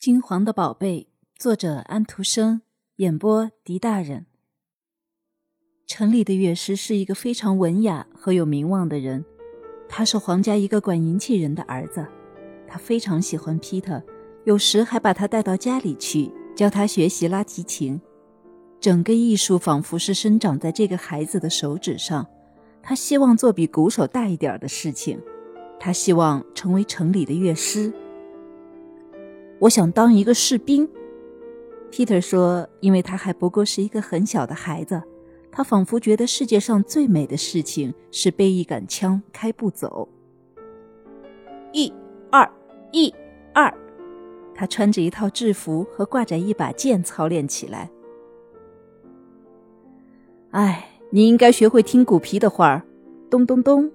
金黄的宝贝，作者安徒生，演播狄大人。城里的乐师是一个非常文雅和有名望的人，他是皇家一个管银器人的儿子。他非常喜欢皮特，有时还把他带到家里去教他学习拉提琴。整个艺术仿佛是生长在这个孩子的手指上。他希望做比鼓手大一点的事情，他希望成为城里的乐师。我想当一个士兵，Peter 说，因为他还不过是一个很小的孩子，他仿佛觉得世界上最美的事情是背一杆枪开步走。一、二、一、二，他穿着一套制服和挂着一把剑操练起来。哎，你应该学会听鼓皮的话儿，咚咚咚。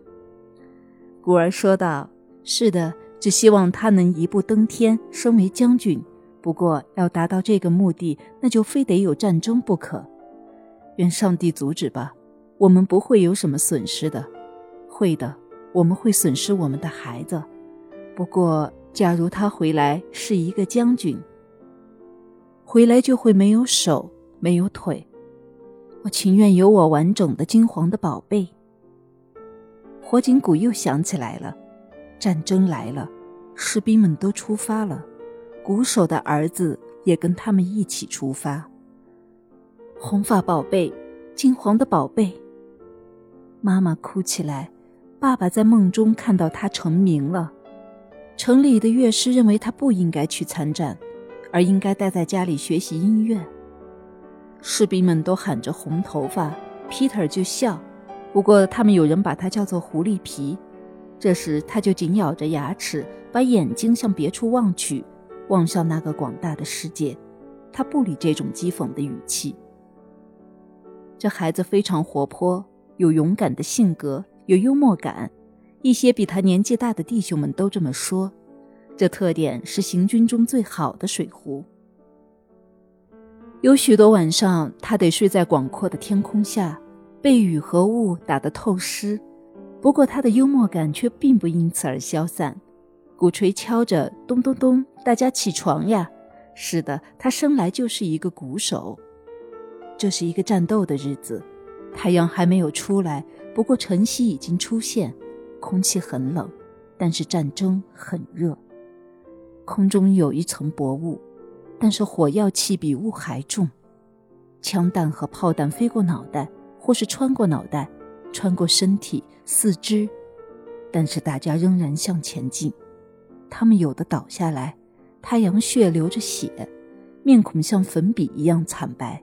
古儿说道：“是的。”只希望他能一步登天，升为将军。不过要达到这个目的，那就非得有战争不可。愿上帝阻止吧！我们不会有什么损失的。会的，我们会损失我们的孩子。不过，假如他回来是一个将军，回来就会没有手，没有腿。我情愿有我完整的金黄的宝贝。火警鼓又响起来了，战争来了。士兵们都出发了，鼓手的儿子也跟他们一起出发。红发宝贝，金黄的宝贝。妈妈哭起来，爸爸在梦中看到他成名了。城里的乐师认为他不应该去参战，而应该待在家里学习音乐。士兵们都喊着红头发，Peter 就笑。不过他们有人把他叫做狐狸皮。这时他就紧咬着牙齿。把眼睛向别处望去，望向那个广大的世界。他不理这种讥讽的语气。这孩子非常活泼，有勇敢的性格，有幽默感。一些比他年纪大的弟兄们都这么说。这特点是行军中最好的水壶。有许多晚上，他得睡在广阔的天空下，被雨和雾打得透湿。不过，他的幽默感却并不因此而消散。鼓槌敲着，咚咚咚！大家起床呀！是的，他生来就是一个鼓手。这是一个战斗的日子，太阳还没有出来，不过晨曦已经出现。空气很冷，但是战争很热。空中有一层薄雾，但是火药气比雾还重。枪弹和炮弹飞过脑袋，或是穿过脑袋，穿过身体、四肢，但是大家仍然向前进。他们有的倒下来，太阳穴流着血，面孔像粉笔一样惨白。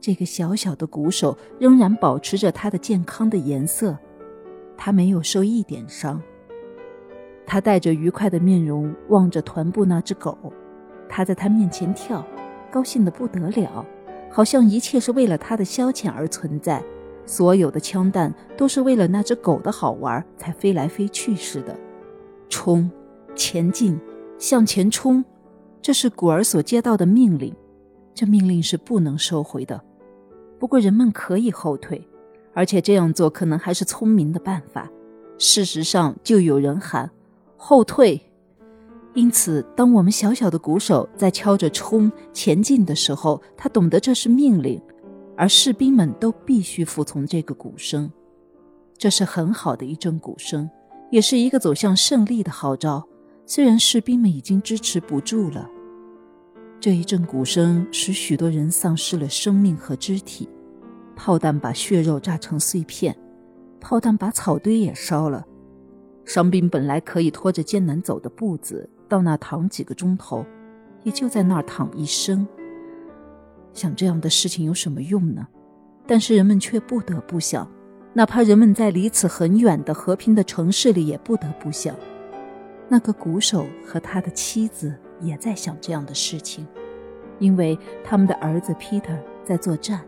这个小小的鼓手仍然保持着他的健康的颜色，他没有受一点伤。他带着愉快的面容望着团部那只狗，他在他面前跳，高兴得不得了，好像一切是为了他的消遣而存在，所有的枪弹都是为了那只狗的好玩才飞来飞去似的。冲！前进，向前冲，这是古儿所接到的命令。这命令是不能收回的。不过人们可以后退，而且这样做可能还是聪明的办法。事实上，就有人喊后退。因此，当我们小小的鼓手在敲着冲前进的时候，他懂得这是命令，而士兵们都必须服从这个鼓声。这是很好的一阵鼓声，也是一个走向胜利的号召。虽然士兵们已经支持不住了，这一阵鼓声使许多人丧失了生命和肢体，炮弹把血肉炸成碎片，炮弹把草堆也烧了。伤兵本来可以拖着艰难走的步子到那躺几个钟头，也就在那儿躺一生。想这样的事情有什么用呢？但是人们却不得不想，哪怕人们在离此很远的和平的城市里，也不得不想。那个鼓手和他的妻子也在想这样的事情，因为他们的儿子 Peter 在作战。